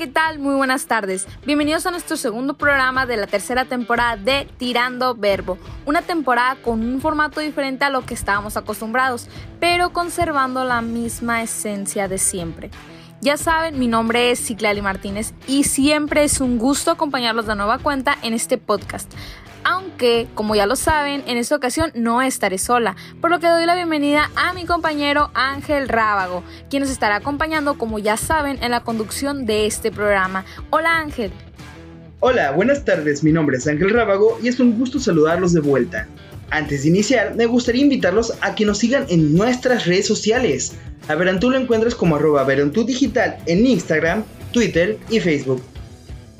¿qué tal? Muy buenas tardes. Bienvenidos a nuestro segundo programa de la tercera temporada de Tirando Verbo. Una temporada con un formato diferente a lo que estábamos acostumbrados, pero conservando la misma esencia de siempre. Ya saben, mi nombre es Ciclali Martínez y siempre es un gusto acompañarlos de nueva cuenta en este podcast aunque, como ya lo saben, en esta ocasión no estaré sola, por lo que doy la bienvenida a mi compañero Ángel Rábago, quien nos estará acompañando, como ya saben, en la conducción de este programa. Hola Ángel. Hola, buenas tardes, mi nombre es Ángel Rábago y es un gusto saludarlos de vuelta. Antes de iniciar, me gustaría invitarlos a que nos sigan en nuestras redes sociales. A Verantú lo encuentras como arroba Verantú Digital en Instagram, Twitter y Facebook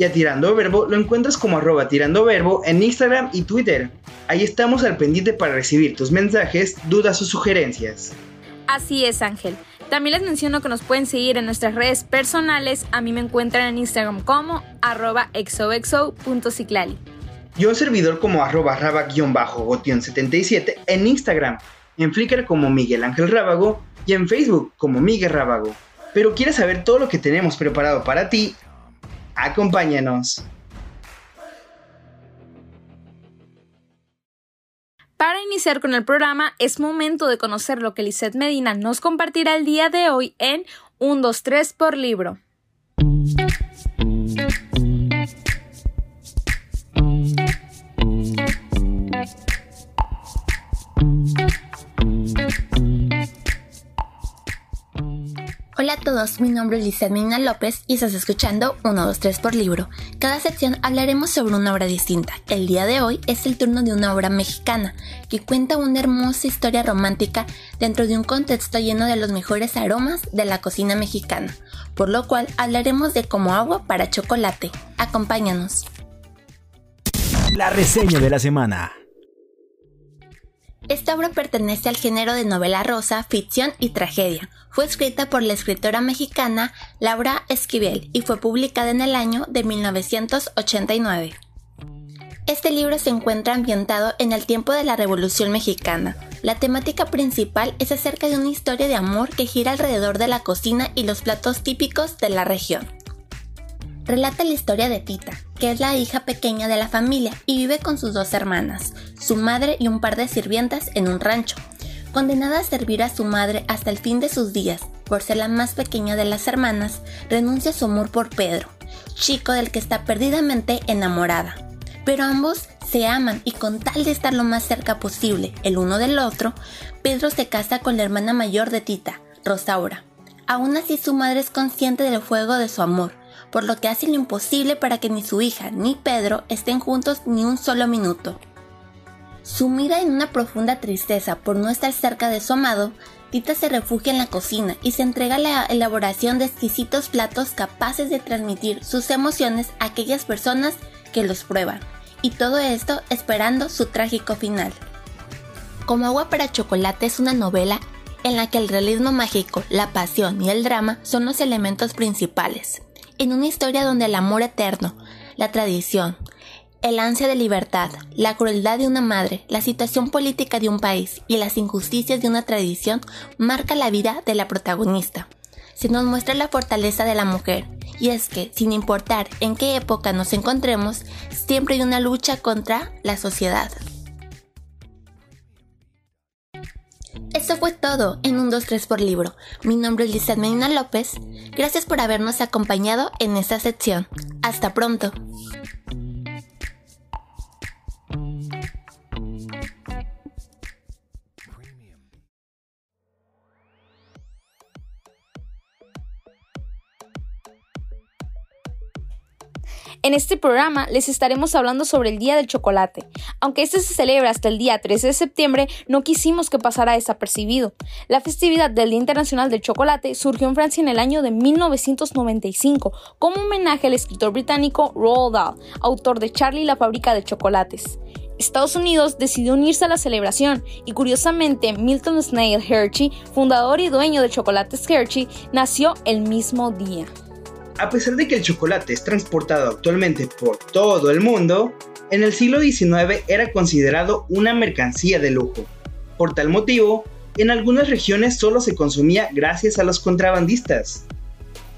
y a Tirando Verbo lo encuentras como arroba Tirando Verbo en Instagram y Twitter. Ahí estamos al pendiente para recibir tus mensajes, dudas o sugerencias. Así es, Ángel. También les menciono que nos pueden seguir en nuestras redes personales. A mí me encuentran en Instagram como arroba exoexo.ciclali. Yo un servidor como arroba raba-gotion77 en Instagram, en Flickr como Miguel Ángel Rábago y en Facebook como Miguel Rábago. Pero quieres saber todo lo que tenemos preparado para ti, Acompáñanos. Para iniciar con el programa, es momento de conocer lo que Lisette Medina nos compartirá el día de hoy en 1, 2, 3 por libro. Hola a todos, mi nombre es Lizeth Mina López y estás escuchando 1, 2, 3 por libro. Cada sección hablaremos sobre una obra distinta. El día de hoy es el turno de una obra mexicana que cuenta una hermosa historia romántica dentro de un contexto lleno de los mejores aromas de la cocina mexicana, por lo cual hablaremos de como agua para chocolate. Acompáñanos. La reseña de la semana. Esta obra pertenece al género de novela rosa, ficción y tragedia. Fue escrita por la escritora mexicana Laura Esquivel y fue publicada en el año de 1989. Este libro se encuentra ambientado en el tiempo de la Revolución Mexicana. La temática principal es acerca de una historia de amor que gira alrededor de la cocina y los platos típicos de la región relata la historia de Tita, que es la hija pequeña de la familia y vive con sus dos hermanas, su madre y un par de sirvientas en un rancho. Condenada a servir a su madre hasta el fin de sus días, por ser la más pequeña de las hermanas, renuncia a su amor por Pedro, chico del que está perdidamente enamorada. Pero ambos se aman y con tal de estar lo más cerca posible el uno del otro, Pedro se casa con la hermana mayor de Tita, Rosaura. Aún así su madre es consciente del fuego de su amor por lo que hace lo imposible para que ni su hija ni Pedro estén juntos ni un solo minuto. Sumida en una profunda tristeza por no estar cerca de su amado, Tita se refugia en la cocina y se entrega a la elaboración de exquisitos platos capaces de transmitir sus emociones a aquellas personas que los prueban, y todo esto esperando su trágico final. Como agua para chocolate es una novela en la que el realismo mágico, la pasión y el drama son los elementos principales en una historia donde el amor eterno, la tradición, el ansia de libertad, la crueldad de una madre, la situación política de un país y las injusticias de una tradición marca la vida de la protagonista. Se nos muestra la fortaleza de la mujer, y es que, sin importar en qué época nos encontremos, siempre hay una lucha contra la sociedad. Esto fue todo en un 2-3 por libro. Mi nombre es Lizeth Medina López. Gracias por habernos acompañado en esta sección. Hasta pronto. En este programa les estaremos hablando sobre el Día del Chocolate. Aunque este se celebra hasta el día 13 de septiembre, no quisimos que pasara desapercibido. La festividad del Día Internacional del Chocolate surgió en Francia en el año de 1995 como homenaje al escritor británico Roald Dahl, autor de Charlie la fábrica de chocolates. Estados Unidos decidió unirse a la celebración y curiosamente Milton Snail Hershey, fundador y dueño de Chocolates Hershey, nació el mismo día. A pesar de que el chocolate es transportado actualmente por todo el mundo, en el siglo XIX era considerado una mercancía de lujo. Por tal motivo, en algunas regiones solo se consumía gracias a los contrabandistas.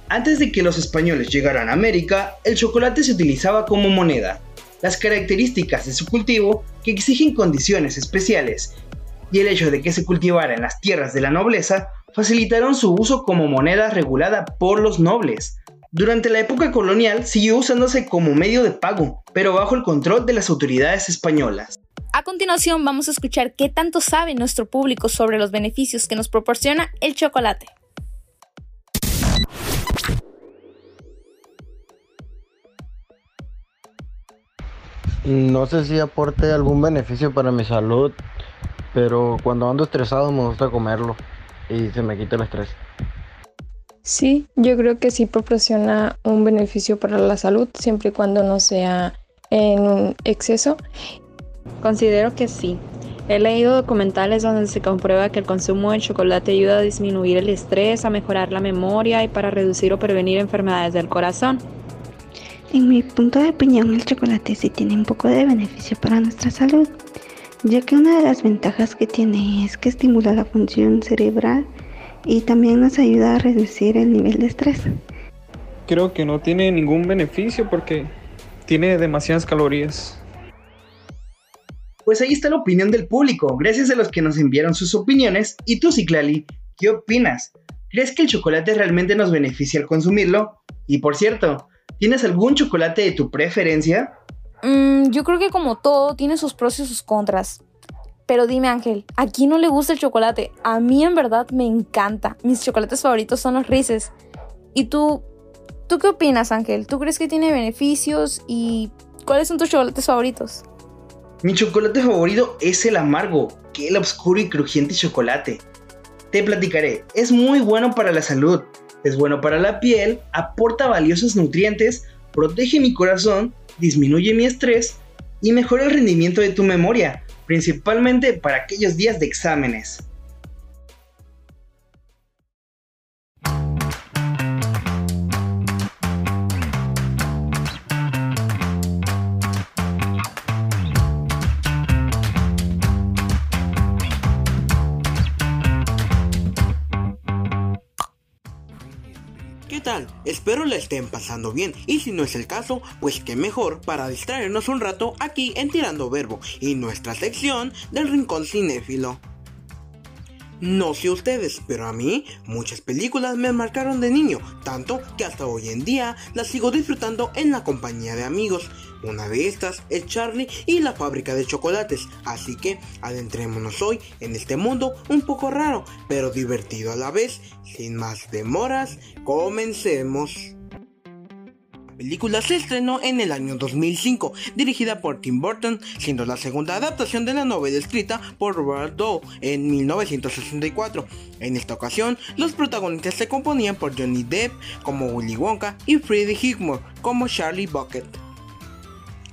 Antes de que los españoles llegaran a América, el chocolate se utilizaba como moneda. Las características de su cultivo, que exigen condiciones especiales, y el hecho de que se cultivara en las tierras de la nobleza, facilitaron su uso como moneda regulada por los nobles. Durante la época colonial siguió usándose como medio de pago, pero bajo el control de las autoridades españolas. A continuación vamos a escuchar qué tanto sabe nuestro público sobre los beneficios que nos proporciona el chocolate. No sé si aporte algún beneficio para mi salud, pero cuando ando estresado me gusta comerlo y se me quita el estrés. Sí, yo creo que sí proporciona un beneficio para la salud siempre y cuando no sea en un exceso. Considero que sí. He leído documentales donde se comprueba que el consumo de chocolate ayuda a disminuir el estrés, a mejorar la memoria y para reducir o prevenir enfermedades del corazón. En mi punto de opinión, el chocolate sí tiene un poco de beneficio para nuestra salud, ya que una de las ventajas que tiene es que estimula la función cerebral y también nos ayuda a reducir el nivel de estrés. Creo que no tiene ningún beneficio porque tiene demasiadas calorías. Pues ahí está la opinión del público, gracias a los que nos enviaron sus opiniones. Y tú, Ciclali, ¿qué opinas? ¿Crees que el chocolate realmente nos beneficia al consumirlo? Y por cierto, ¿Tienes algún chocolate de tu preferencia? Mm, yo creo que como todo, tiene sus pros y sus contras. Pero dime Ángel, ¿a quién no le gusta el chocolate? A mí en verdad me encanta. Mis chocolates favoritos son los Reese's. ¿Y tú, tú qué opinas Ángel? ¿Tú crees que tiene beneficios? ¿Y cuáles son tus chocolates favoritos? Mi chocolate favorito es el amargo, que el oscuro y crujiente chocolate. Te platicaré, es muy bueno para la salud, es bueno para la piel, aporta valiosos nutrientes, protege mi corazón, disminuye mi estrés y mejora el rendimiento de tu memoria, principalmente para aquellos días de exámenes. Tal? Espero la estén pasando bien y si no es el caso, pues qué mejor para distraernos un rato aquí en Tirando Verbo y nuestra sección del Rincón Cinéfilo. No sé ustedes, pero a mí muchas películas me marcaron de niño, tanto que hasta hoy en día las sigo disfrutando en la compañía de amigos. Una de estas es Charlie y la fábrica de chocolates, así que adentrémonos hoy en este mundo un poco raro, pero divertido a la vez. Sin más demoras, comencemos. La película se estrenó en el año 2005, dirigida por Tim Burton, siendo la segunda adaptación de la novela escrita por Robert Doe en 1964. En esta ocasión, los protagonistas se componían por Johnny Depp como Willy Wonka y Freddie Highmore como Charlie Bucket.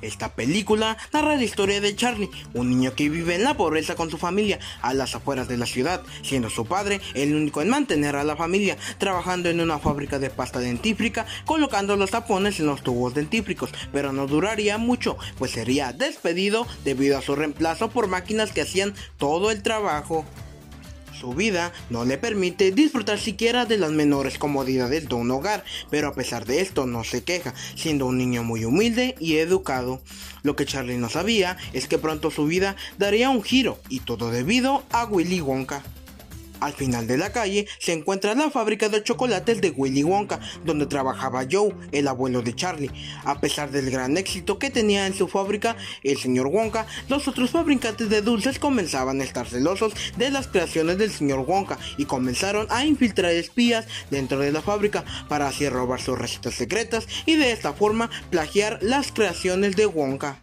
Esta película narra la historia de Charlie, un niño que vive en la pobreza con su familia a las afueras de la ciudad, siendo su padre el único en mantener a la familia, trabajando en una fábrica de pasta dentífrica, colocando los tapones en los tubos dentífricos, pero no duraría mucho, pues sería despedido debido a su reemplazo por máquinas que hacían todo el trabajo. Su vida no le permite disfrutar siquiera de las menores comodidades de un hogar, pero a pesar de esto no se queja, siendo un niño muy humilde y educado. Lo que Charlie no sabía es que pronto su vida daría un giro, y todo debido a Willy Wonka. Al final de la calle se encuentra la fábrica de chocolates de Willy Wonka, donde trabajaba Joe, el abuelo de Charlie. A pesar del gran éxito que tenía en su fábrica el señor Wonka, los otros fabricantes de dulces comenzaban a estar celosos de las creaciones del señor Wonka y comenzaron a infiltrar espías dentro de la fábrica para así robar sus recetas secretas y de esta forma plagiar las creaciones de Wonka.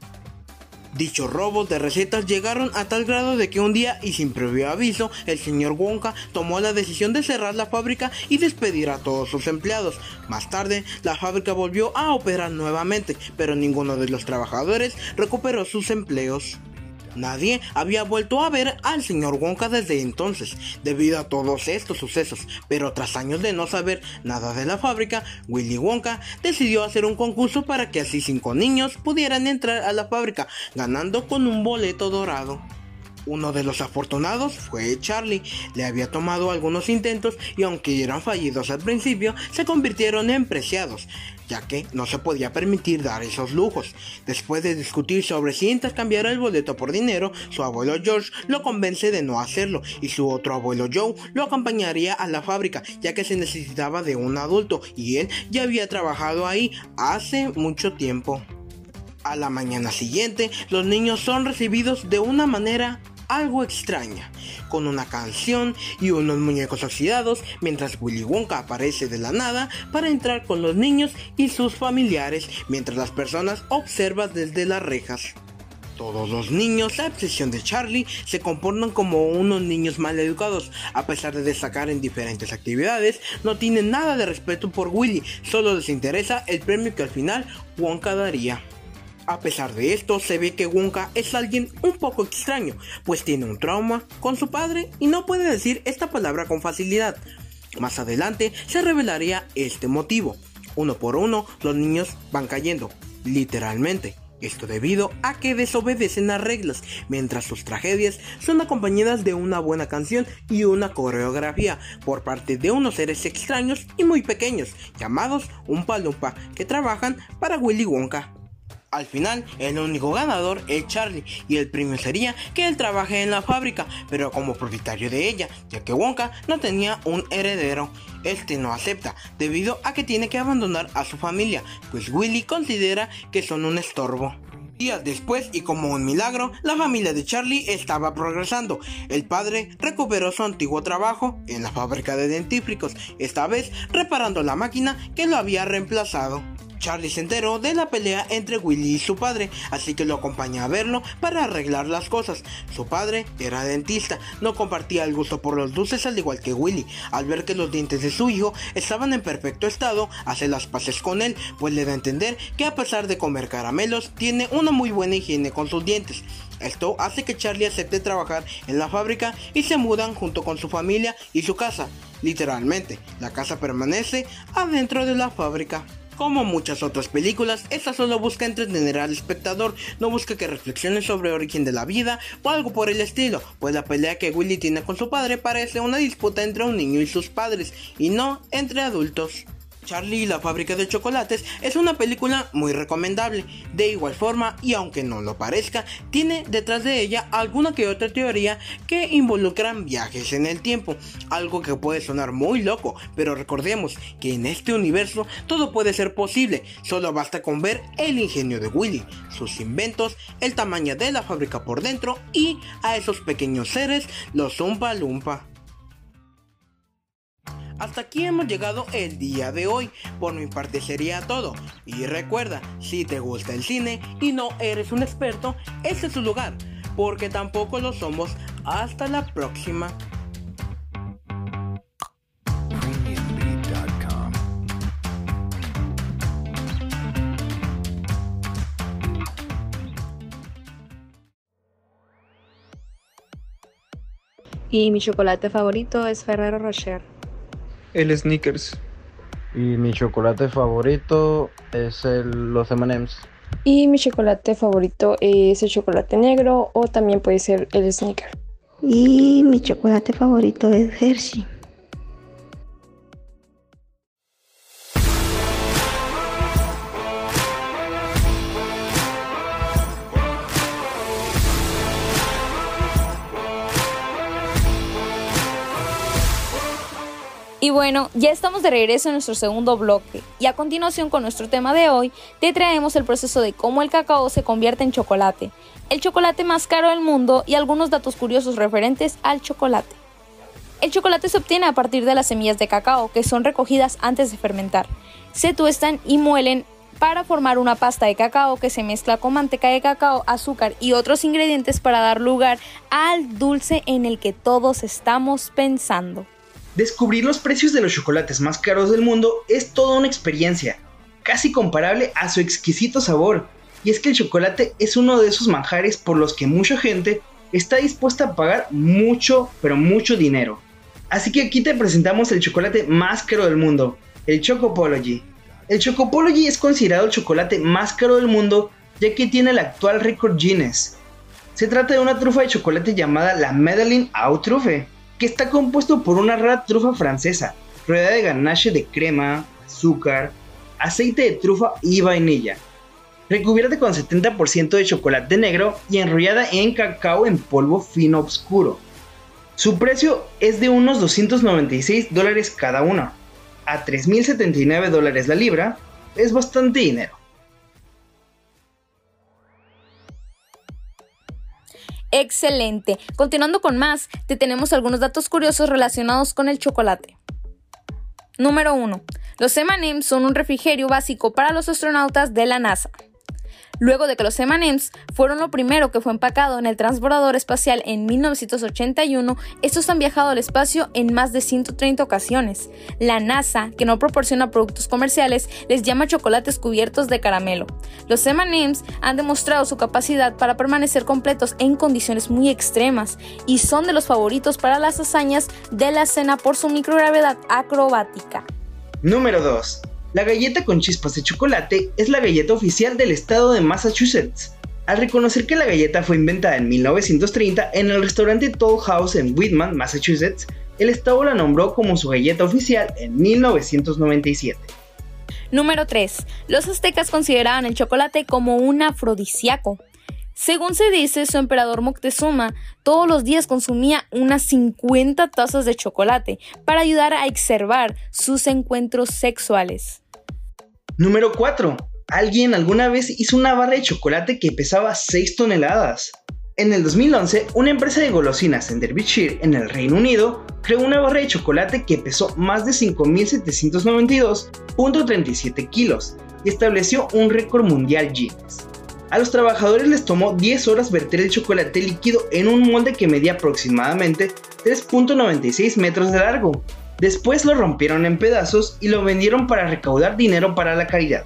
Dichos robos de recetas llegaron a tal grado de que un día y sin previo aviso, el señor Wonka tomó la decisión de cerrar la fábrica y despedir a todos sus empleados. Más tarde, la fábrica volvió a operar nuevamente, pero ninguno de los trabajadores recuperó sus empleos. Nadie había vuelto a ver al señor Wonka desde entonces, debido a todos estos sucesos, pero tras años de no saber nada de la fábrica, Willy Wonka decidió hacer un concurso para que así cinco niños pudieran entrar a la fábrica, ganando con un boleto dorado. Uno de los afortunados fue Charlie. Le había tomado algunos intentos y aunque eran fallidos al principio, se convirtieron en preciados, ya que no se podía permitir dar esos lujos. Después de discutir sobre si intercambiar el boleto por dinero, su abuelo George lo convence de no hacerlo y su otro abuelo Joe lo acompañaría a la fábrica, ya que se necesitaba de un adulto y él ya había trabajado ahí hace mucho tiempo. A la mañana siguiente, los niños son recibidos de una manera algo extraña, con una canción y unos muñecos oxidados, mientras Willy Wonka aparece de la nada para entrar con los niños y sus familiares, mientras las personas observan desde las rejas. Todos los niños, a excepción de Charlie, se comportan como unos niños mal educados. A pesar de destacar en diferentes actividades, no tienen nada de respeto por Willy, solo les interesa el premio que al final Wonka daría. A pesar de esto, se ve que Wonka es alguien un poco extraño, pues tiene un trauma con su padre y no puede decir esta palabra con facilidad. Más adelante se revelaría este motivo. Uno por uno, los niños van cayendo, literalmente. Esto debido a que desobedecen las reglas, mientras sus tragedias son acompañadas de una buena canción y una coreografía por parte de unos seres extraños y muy pequeños, llamados un palumpa, que trabajan para Willy Wonka. Al final, el único ganador es Charlie y el premio sería que él trabaje en la fábrica, pero como propietario de ella, ya que Wonka no tenía un heredero. Este no acepta, debido a que tiene que abandonar a su familia, pues Willy considera que son un estorbo. Días después, y como un milagro, la familia de Charlie estaba progresando. El padre recuperó su antiguo trabajo en la fábrica de dentífricos, esta vez reparando la máquina que lo había reemplazado. Charlie se enteró de la pelea entre Willy y su padre, así que lo acompaña a verlo para arreglar las cosas. Su padre era dentista, no compartía el gusto por los dulces al igual que Willy. Al ver que los dientes de su hijo estaban en perfecto estado, hace las paces con él, pues le da a entender que a pesar de comer caramelos, tiene una muy buena higiene con sus dientes. Esto hace que Charlie acepte trabajar en la fábrica y se mudan junto con su familia y su casa. Literalmente, la casa permanece adentro de la fábrica. Como muchas otras películas, esta solo busca entretener al espectador, no busca que reflexione sobre el origen de la vida o algo por el estilo, pues la pelea que Willy tiene con su padre parece una disputa entre un niño y sus padres, y no entre adultos. Charlie y la fábrica de chocolates es una película muy recomendable. De igual forma, y aunque no lo parezca, tiene detrás de ella alguna que otra teoría que involucran viajes en el tiempo. Algo que puede sonar muy loco, pero recordemos que en este universo todo puede ser posible. Solo basta con ver el ingenio de Willy, sus inventos, el tamaño de la fábrica por dentro y a esos pequeños seres, los Umpa Lumpa. Hasta aquí hemos llegado el día de hoy. Por mi parte sería todo. Y recuerda, si te gusta el cine y no eres un experto, ese es su lugar. Porque tampoco lo somos. Hasta la próxima. Y mi chocolate favorito es Ferrero Rocher. El Snickers. Y mi chocolate favorito es el, los M&M's. Y mi chocolate favorito es el chocolate negro o también puede ser el sneaker. Y mi chocolate favorito es Hershey. Y bueno, ya estamos de regreso en nuestro segundo bloque y a continuación con nuestro tema de hoy te traemos el proceso de cómo el cacao se convierte en chocolate, el chocolate más caro del mundo y algunos datos curiosos referentes al chocolate. El chocolate se obtiene a partir de las semillas de cacao que son recogidas antes de fermentar. Se tuestan y muelen para formar una pasta de cacao que se mezcla con manteca de cacao, azúcar y otros ingredientes para dar lugar al dulce en el que todos estamos pensando. Descubrir los precios de los chocolates más caros del mundo es toda una experiencia, casi comparable a su exquisito sabor. Y es que el chocolate es uno de esos manjares por los que mucha gente está dispuesta a pagar mucho, pero mucho dinero. Así que aquí te presentamos el chocolate más caro del mundo, el Chocopology. El Chocopology es considerado el chocolate más caro del mundo ya que tiene el actual récord Guinness. Se trata de una trufa de chocolate llamada la Medellin Au que está compuesto por una rara trufa francesa, rodeada de ganache de crema, azúcar, aceite de trufa y vainilla, recubierta con 70% de chocolate negro y enrollada en cacao en polvo fino oscuro. Su precio es de unos 296 dólares cada una. A 3.079 dólares la libra es bastante dinero. Excelente. Continuando con más, te tenemos algunos datos curiosos relacionados con el chocolate. Número 1. Los M&M's son un refrigerio básico para los astronautas de la NASA. Luego de que los M&M's fueron lo primero que fue empacado en el transbordador espacial en 1981, estos han viajado al espacio en más de 130 ocasiones. La NASA, que no proporciona productos comerciales, les llama chocolates cubiertos de caramelo. Los M&M's han demostrado su capacidad para permanecer completos en condiciones muy extremas y son de los favoritos para las hazañas de la cena por su microgravedad acrobática. Número 2. La galleta con chispas de chocolate es la galleta oficial del estado de Massachusetts. Al reconocer que la galleta fue inventada en 1930 en el restaurante Toll House en Whitman, Massachusetts, el estado la nombró como su galleta oficial en 1997. Número 3. Los aztecas consideraban el chocolate como un afrodisíaco. Según se dice, su emperador Moctezuma todos los días consumía unas 50 tazas de chocolate para ayudar a exacerbar sus encuentros sexuales. Número 4. Alguien alguna vez hizo una barra de chocolate que pesaba 6 toneladas. En el 2011, una empresa de golosinas en Derbyshire, en el Reino Unido, creó una barra de chocolate que pesó más de 5.792.37 kilos y estableció un récord mundial Guinness. A los trabajadores les tomó 10 horas verter el chocolate líquido en un molde que medía aproximadamente 3.96 metros de largo, Después lo rompieron en pedazos y lo vendieron para recaudar dinero para la caridad.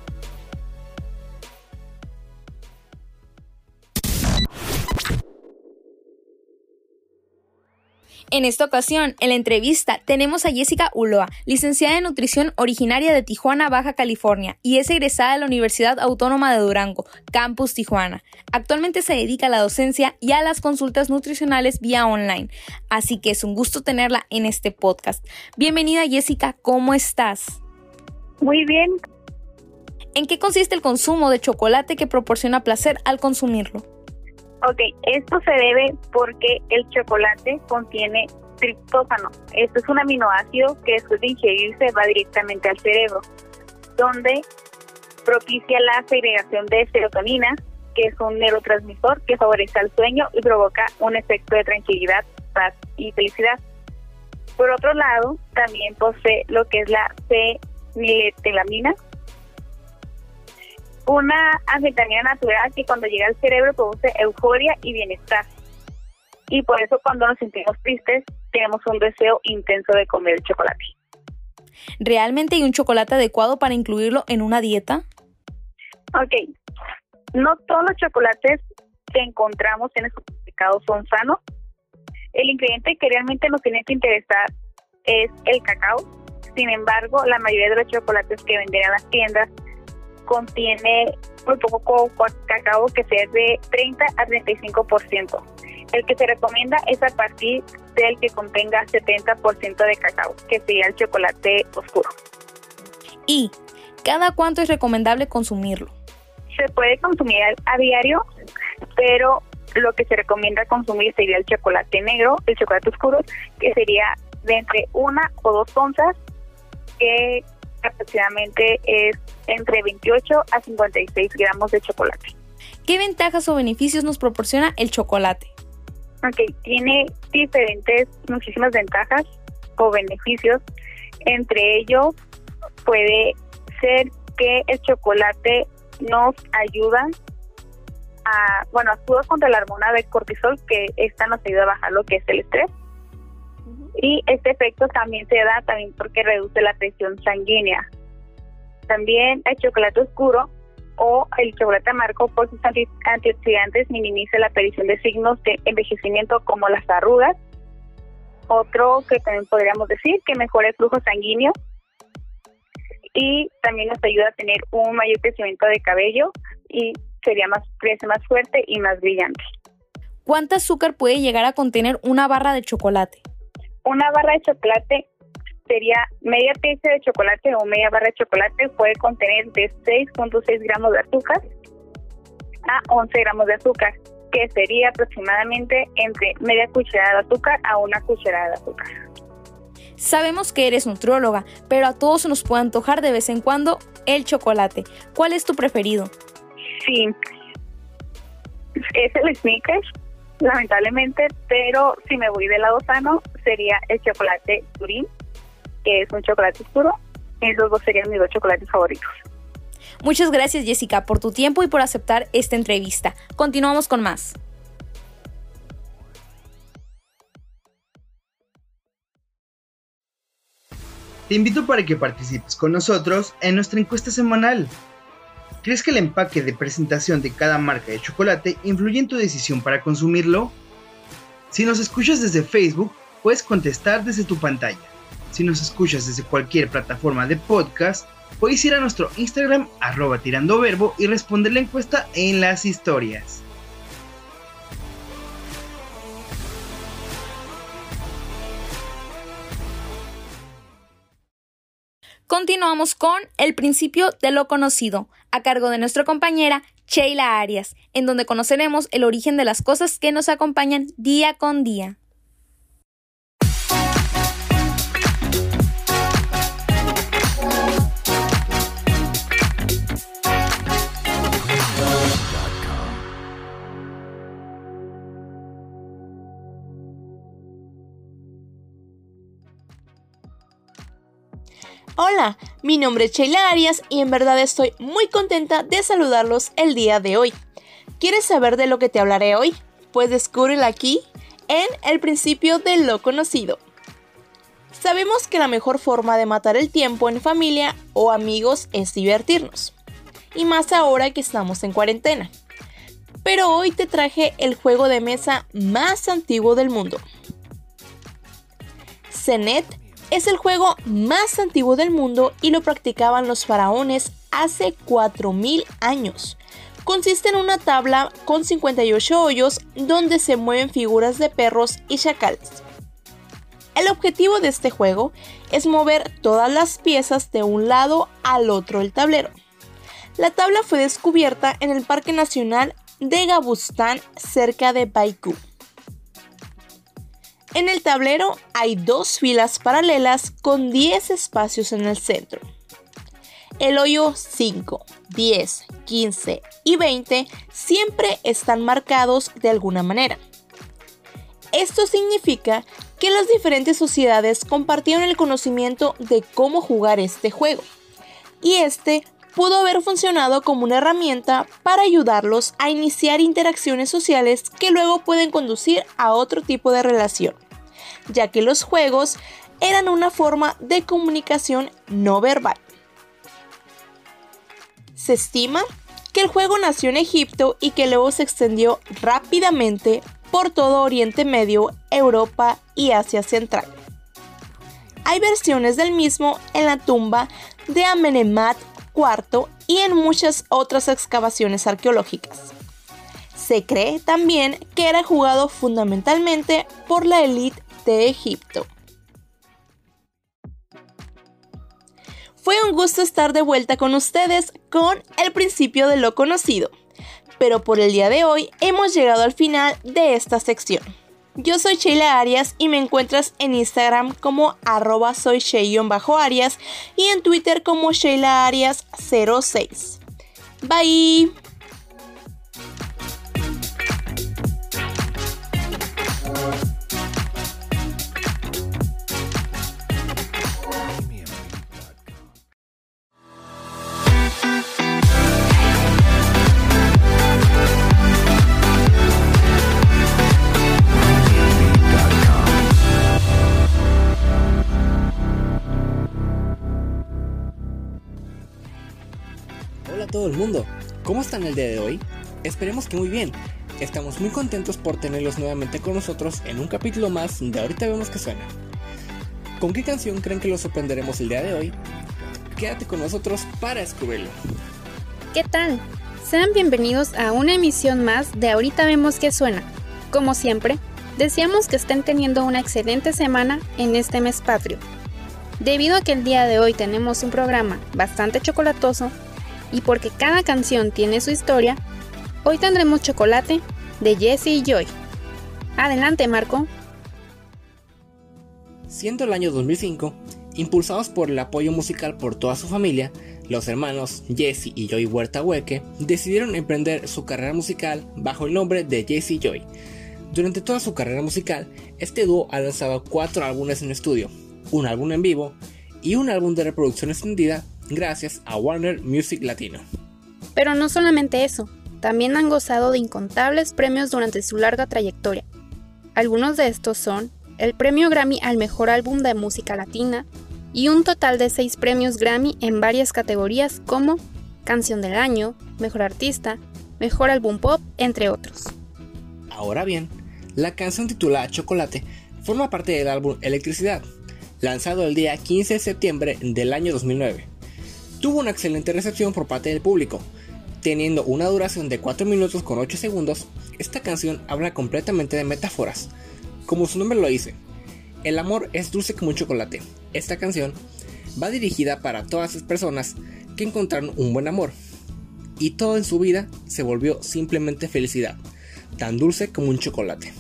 En esta ocasión, en la entrevista, tenemos a Jessica Uloa, licenciada en nutrición originaria de Tijuana, Baja California, y es egresada de la Universidad Autónoma de Durango, Campus Tijuana. Actualmente se dedica a la docencia y a las consultas nutricionales vía online, así que es un gusto tenerla en este podcast. Bienvenida Jessica, ¿cómo estás? Muy bien. ¿En qué consiste el consumo de chocolate que proporciona placer al consumirlo? Ok, esto se debe porque el chocolate contiene triptófano. Esto es un aminoácido que después de ingerirse va directamente al cerebro, donde propicia la segregación de serotonina, que es un neurotransmisor que favorece el sueño y provoca un efecto de tranquilidad, paz y felicidad. Por otro lado, también posee lo que es la feniletelamina, una anfetamina natural que cuando llega al cerebro produce euforia y bienestar. Y por eso cuando nos sentimos tristes tenemos un deseo intenso de comer chocolate. ¿Realmente hay un chocolate adecuado para incluirlo en una dieta? Ok, no todos los chocolates que encontramos en el supermercado son sanos. El ingrediente que realmente nos tiene que interesar es el cacao. Sin embargo, la mayoría de los chocolates que venden en las tiendas contiene muy poco cacao que sea de 30 a 35%. El que se recomienda es a partir del que contenga 70% de cacao, que sería el chocolate oscuro. ¿Y cada cuánto es recomendable consumirlo? Se puede consumir a diario, pero lo que se recomienda consumir sería el chocolate negro, el chocolate oscuro, que sería de entre una o dos onzas, que aproximadamente es entre 28 a 56 gramos de chocolate. ¿Qué ventajas o beneficios nos proporciona el chocolate? Ok, tiene diferentes, muchísimas ventajas o beneficios. Entre ellos puede ser que el chocolate nos ayuda a, bueno, actúa contra la hormona de cortisol, que esta nos ayuda a bajar lo que es el estrés. Y este efecto también se da también porque reduce la presión sanguínea. También el chocolate oscuro o el chocolate amargo por sus antioxidantes minimiza la aparición de signos de envejecimiento como las arrugas. Otro que también podríamos decir que mejora el flujo sanguíneo y también nos ayuda a tener un mayor crecimiento de cabello y sería más más fuerte y más brillante. ¿cuánta azúcar puede llegar a contener una barra de chocolate? Una barra de chocolate sería media pieza de chocolate o media barra de chocolate puede contener de 6.6 gramos de azúcar a 11 gramos de azúcar, que sería aproximadamente entre media cucharada de azúcar a una cucharada de azúcar. Sabemos que eres nutrióloga, pero a todos nos puede antojar de vez en cuando el chocolate. ¿Cuál es tu preferido? Sí, es el Snickers, lamentablemente, pero si me voy del lado sano, sería el chocolate Turín que es un chocolate oscuro. Esos dos serían mis dos chocolates favoritos. Muchas gracias Jessica por tu tiempo y por aceptar esta entrevista. Continuamos con más. Te invito para que participes con nosotros en nuestra encuesta semanal. ¿Crees que el empaque de presentación de cada marca de chocolate influye en tu decisión para consumirlo? Si nos escuchas desde Facebook, puedes contestar desde tu pantalla. Si nos escuchas desde cualquier plataforma de podcast, puedes ir a nuestro Instagram arroba tirando verbo y responder la encuesta en las historias. Continuamos con el principio de lo conocido, a cargo de nuestra compañera Sheila Arias, en donde conoceremos el origen de las cosas que nos acompañan día con día. Hola, mi nombre es Sheila Arias y en verdad estoy muy contenta de saludarlos el día de hoy. ¿Quieres saber de lo que te hablaré hoy? Pues descúbrelo aquí en El principio de lo conocido. Sabemos que la mejor forma de matar el tiempo en familia o amigos es divertirnos. Y más ahora que estamos en cuarentena. Pero hoy te traje el juego de mesa más antiguo del mundo. Senet es el juego más antiguo del mundo y lo practicaban los faraones hace 4.000 años. Consiste en una tabla con 58 hoyos donde se mueven figuras de perros y chacales. El objetivo de este juego es mover todas las piezas de un lado al otro del tablero. La tabla fue descubierta en el Parque Nacional de Gabustán cerca de Baikú. En el tablero hay dos filas paralelas con 10 espacios en el centro. El hoyo 5, 10, 15 y 20 siempre están marcados de alguna manera. Esto significa que las diferentes sociedades compartieron el conocimiento de cómo jugar este juego, y este pudo haber funcionado como una herramienta para ayudarlos a iniciar interacciones sociales que luego pueden conducir a otro tipo de relación, ya que los juegos eran una forma de comunicación no verbal. Se estima que el juego nació en Egipto y que luego se extendió rápidamente por todo Oriente Medio, Europa y Asia Central. Hay versiones del mismo en la tumba de Amenemhat Y en muchas otras excavaciones arqueológicas. Se cree también que era jugado fundamentalmente por la élite de Egipto. Fue un gusto estar de vuelta con ustedes con el principio de lo conocido, pero por el día de hoy hemos llegado al final de esta sección. Yo soy Sheila Arias y me encuentras en Instagram como arroba soy y en Twitter como Sheila Arias 06. Bye. ¿Cómo están el día de hoy? Esperemos que muy bien. Estamos muy contentos por tenerlos nuevamente con nosotros en un capítulo más de Ahorita vemos que suena. ¿Con qué canción creen que los sorprenderemos el día de hoy? Quédate con nosotros para descubrirlo. ¿Qué tal? Sean bienvenidos a una emisión más de Ahorita vemos que suena. Como siempre, deseamos que estén teniendo una excelente semana en este mes patrio. Debido a que el día de hoy tenemos un programa bastante chocolatoso y porque cada canción tiene su historia, hoy tendremos chocolate de Jesse y Joy. Adelante, Marco. Siendo el año 2005, impulsados por el apoyo musical por toda su familia, los hermanos Jesse y Joy Huerta Hueque decidieron emprender su carrera musical bajo el nombre de Jesse Joy. Durante toda su carrera musical, este dúo ha lanzado cuatro álbumes en estudio, un álbum en vivo y un álbum de reproducción extendida gracias a Warner Music Latino. Pero no solamente eso, también han gozado de incontables premios durante su larga trayectoria. Algunos de estos son el premio Grammy al mejor álbum de música latina y un total de seis premios Grammy en varias categorías como Canción del Año, Mejor Artista, Mejor Álbum Pop, entre otros. Ahora bien, la canción titulada Chocolate forma parte del álbum Electricidad, lanzado el día 15 de septiembre del año 2009. Tuvo una excelente recepción por parte del público, teniendo una duración de 4 minutos con 8 segundos, esta canción habla completamente de metáforas, como su nombre lo dice, el amor es dulce como un chocolate. Esta canción va dirigida para todas las personas que encontraron un buen amor. Y todo en su vida se volvió simplemente felicidad, tan dulce como un chocolate.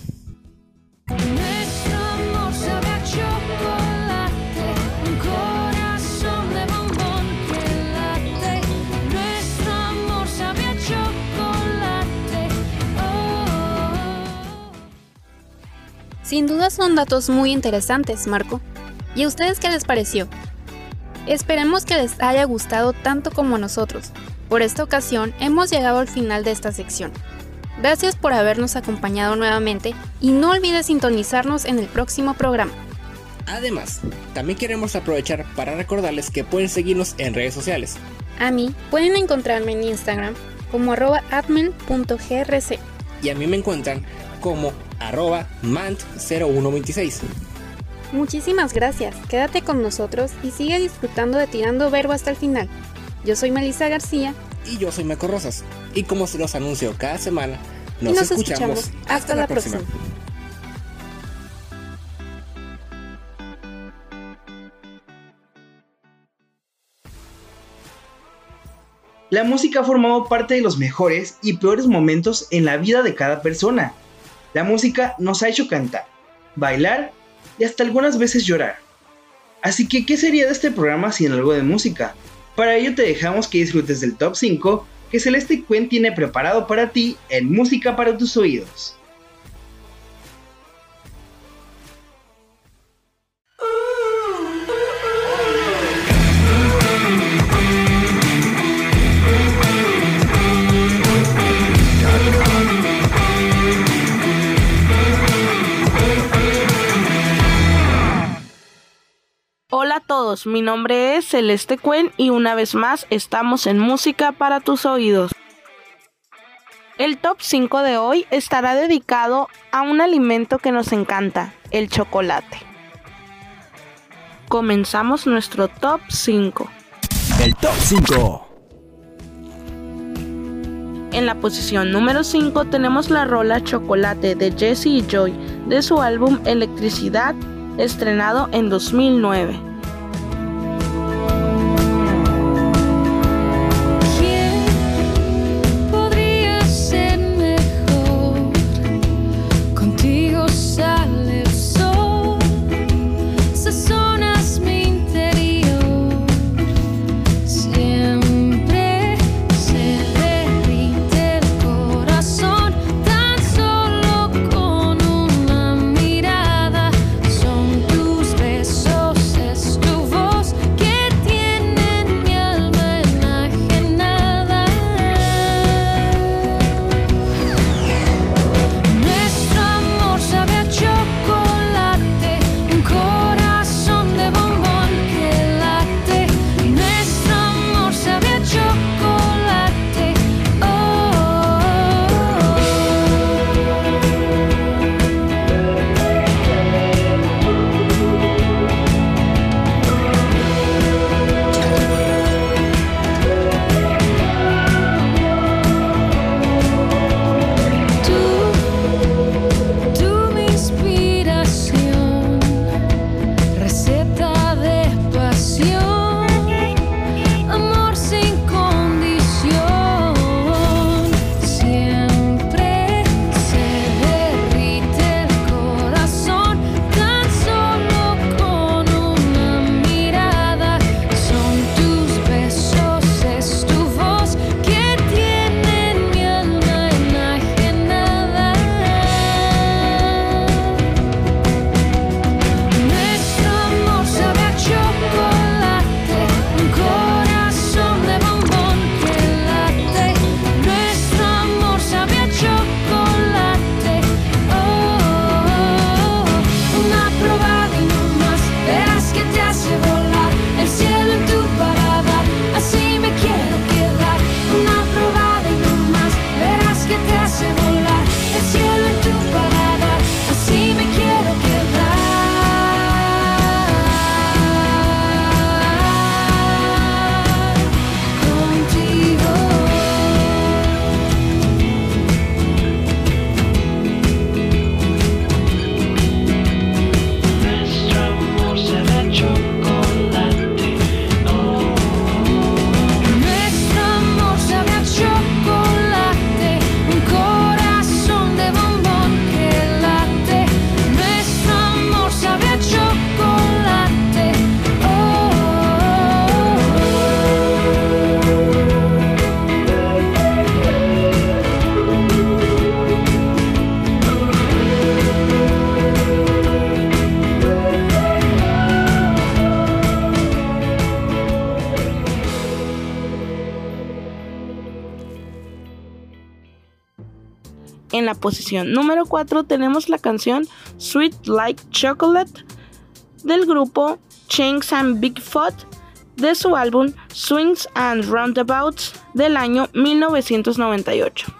Sin duda son datos muy interesantes, Marco. ¿Y a ustedes qué les pareció? Esperemos que les haya gustado tanto como a nosotros. Por esta ocasión hemos llegado al final de esta sección. Gracias por habernos acompañado nuevamente y no olvides sintonizarnos en el próximo programa. Además, también queremos aprovechar para recordarles que pueden seguirnos en redes sociales. A mí pueden encontrarme en Instagram como arroba admin.grc. Y a mí me encuentran como arroba mant0126. Muchísimas gracias, quédate con nosotros y sigue disfrutando de Tirando Verbo hasta el final. Yo soy Melissa García. Y yo soy Meco Rosas. Y como se los anuncio cada semana, nos, escuchamos, Hasta, la, próxima. La música ha formado parte de los mejores y peores momentos en la vida de cada persona. La música nos ha hecho cantar, bailar y hasta algunas veces llorar. Así que, ¿qué sería de este programa sin algo de música? Para ello te dejamos que disfrutes del top 5 que Celeste Cuen tiene preparado para ti en Música para tus oídos. Hola a todos, mi nombre es Celeste Cuen y una vez más estamos en Música para tus oídos. El top 5 de hoy estará dedicado a un alimento que nos encanta, el chocolate. Comenzamos nuestro top 5. El top 5. En la posición número 5 tenemos la rola Chocolate de Jesse y Joy de su álbum Electricidad, estrenado en 2009. Número 4 tenemos la canción Sweet Like Chocolate del grupo Chinks and Bigfoot de su álbum Swings and Roundabouts del año 1998.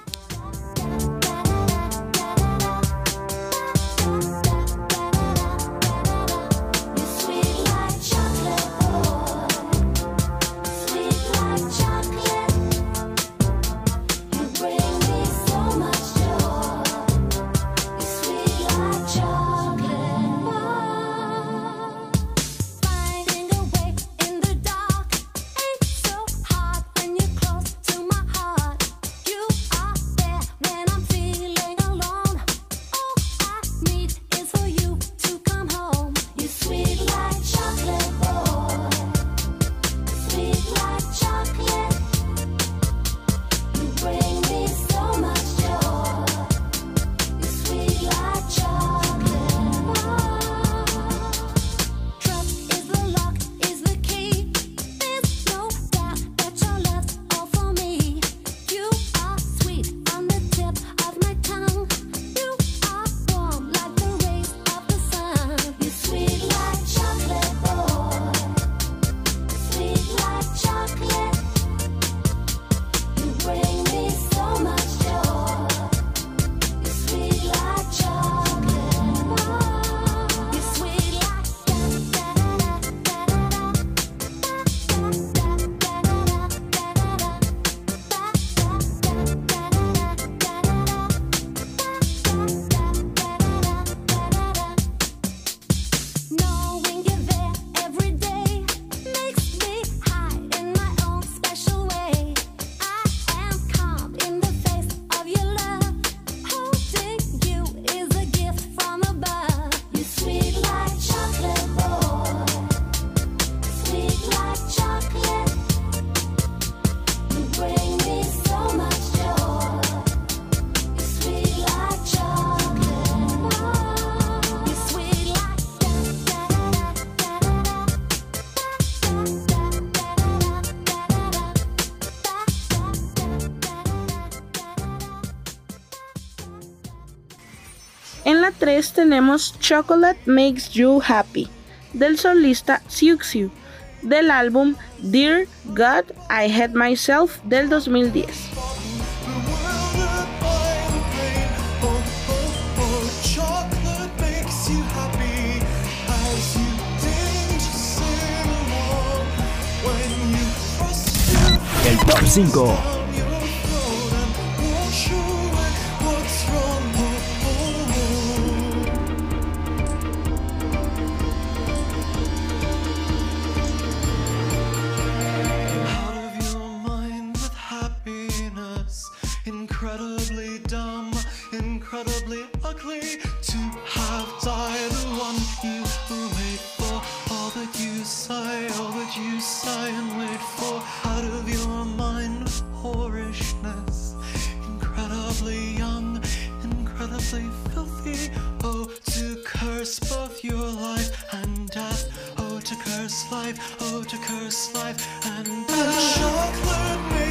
3 tenemos Chocolate Makes You Happy del solista Siuxiu del álbum Dear God I Hate Myself del 2010. El top 5. Ugly to have died the one you wait for. All that you sigh, all that you sigh and wait for, out of your mind with whorishness. Incredibly young, incredibly filthy. Oh, to curse both your life and death. Oh, to curse life, oh, to curse life and death. Chocolate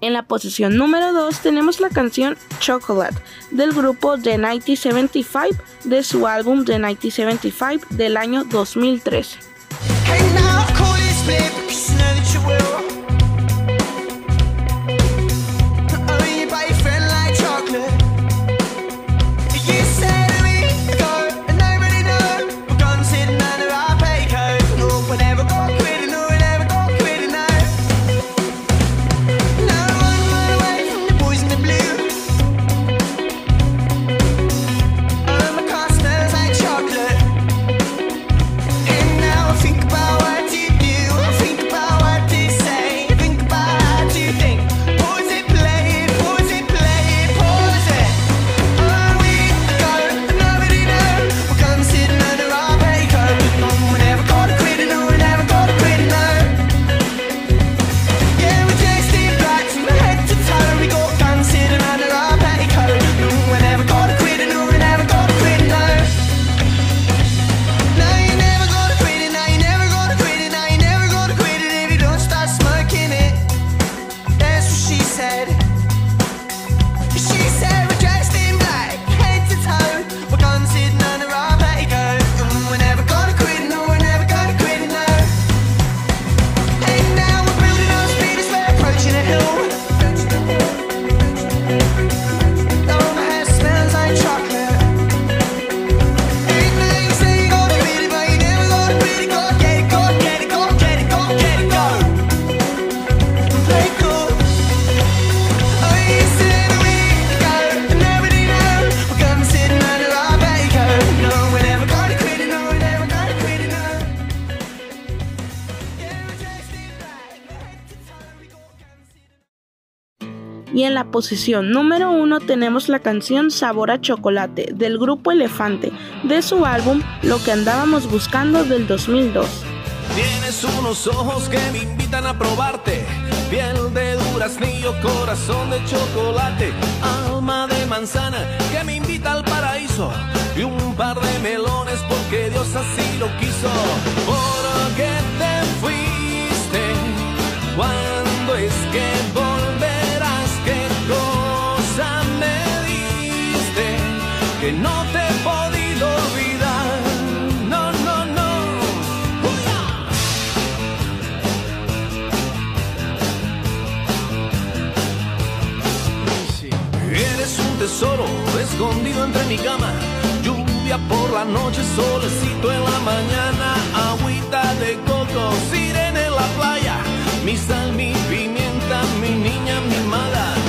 En la posición número 2 tenemos la canción Chocolate del grupo The 1975 de su álbum The 1975 del año 2013. Posición número 1 tenemos la canción Sabor a Chocolate del grupo Elefante, de su álbum Lo que andábamos buscando del 2002. Tienes unos ojos que me invitan a probarte. Piel de duraznillo, corazón de chocolate. Alma de manzana que me invita al paraíso. Y un par de melones porque Dios así lo quiso. ¿Por qué te fuiste? ¿Cuándo es que volverás? Que no te he podido olvidar. No, no, no. Eres un tesoro escondido entre mi cama. Lluvia por la noche, solecito en la mañana. Agüita de coco, sirena en la playa. Mi sal, mi pimienta, mi niña mimada.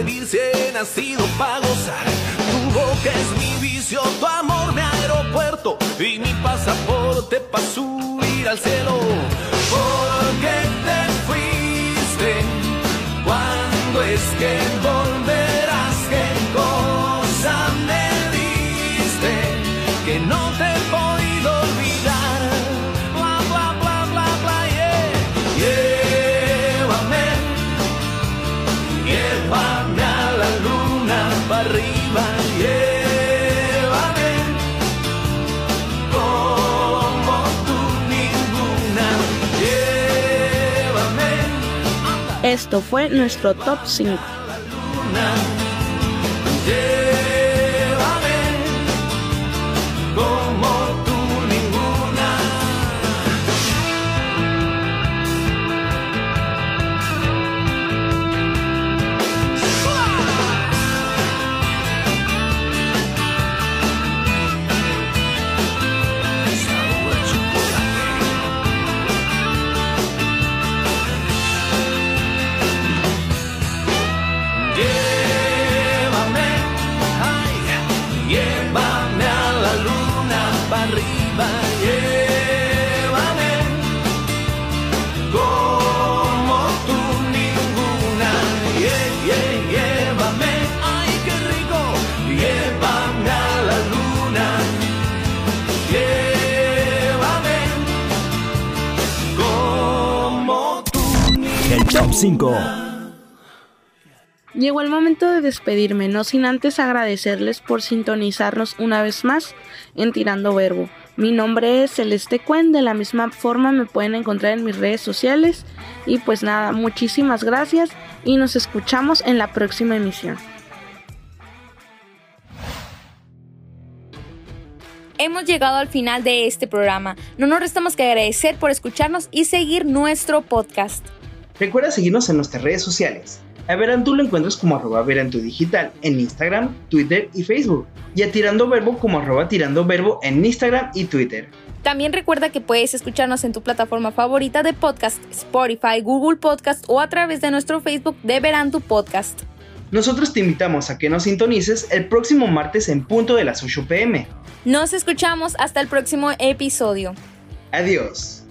Puedo pedir si he nacido para gozar? Tu boca es mi vicio, tu amor mi aeropuerto y mi pasaporte para subir al cielo. ¿Por qué te fuiste? ¿Cuándo es que volverás? Esto fue nuestro top 5. Top 5. Llegó el momento de despedirme, no sin antes agradecerles por sintonizarnos una vez más en Tirando Verbo. Mi nombre es Celeste Cuen, de la misma forma me pueden encontrar en mis redes sociales. Y pues nada, muchísimas gracias y nos escuchamos en la próxima emisión. Hemos llegado al final de este programa. No nos resta más que agradecer por escucharnos y seguir nuestro podcast. Recuerda seguirnos en nuestras redes sociales. A Verantú lo encuentras como arroba Verantú Digital en Instagram, Twitter y Facebook. Y a Tirando Verbo como arroba Tirando Verbo en Instagram y Twitter. También recuerda que puedes escucharnos en tu plataforma favorita de podcast, Spotify, Google Podcast o a través de nuestro Facebook de Verantu Podcast. Nosotros te invitamos a que nos sintonices el próximo martes en punto de las 8 pm. Nos escuchamos hasta el próximo episodio. Adiós.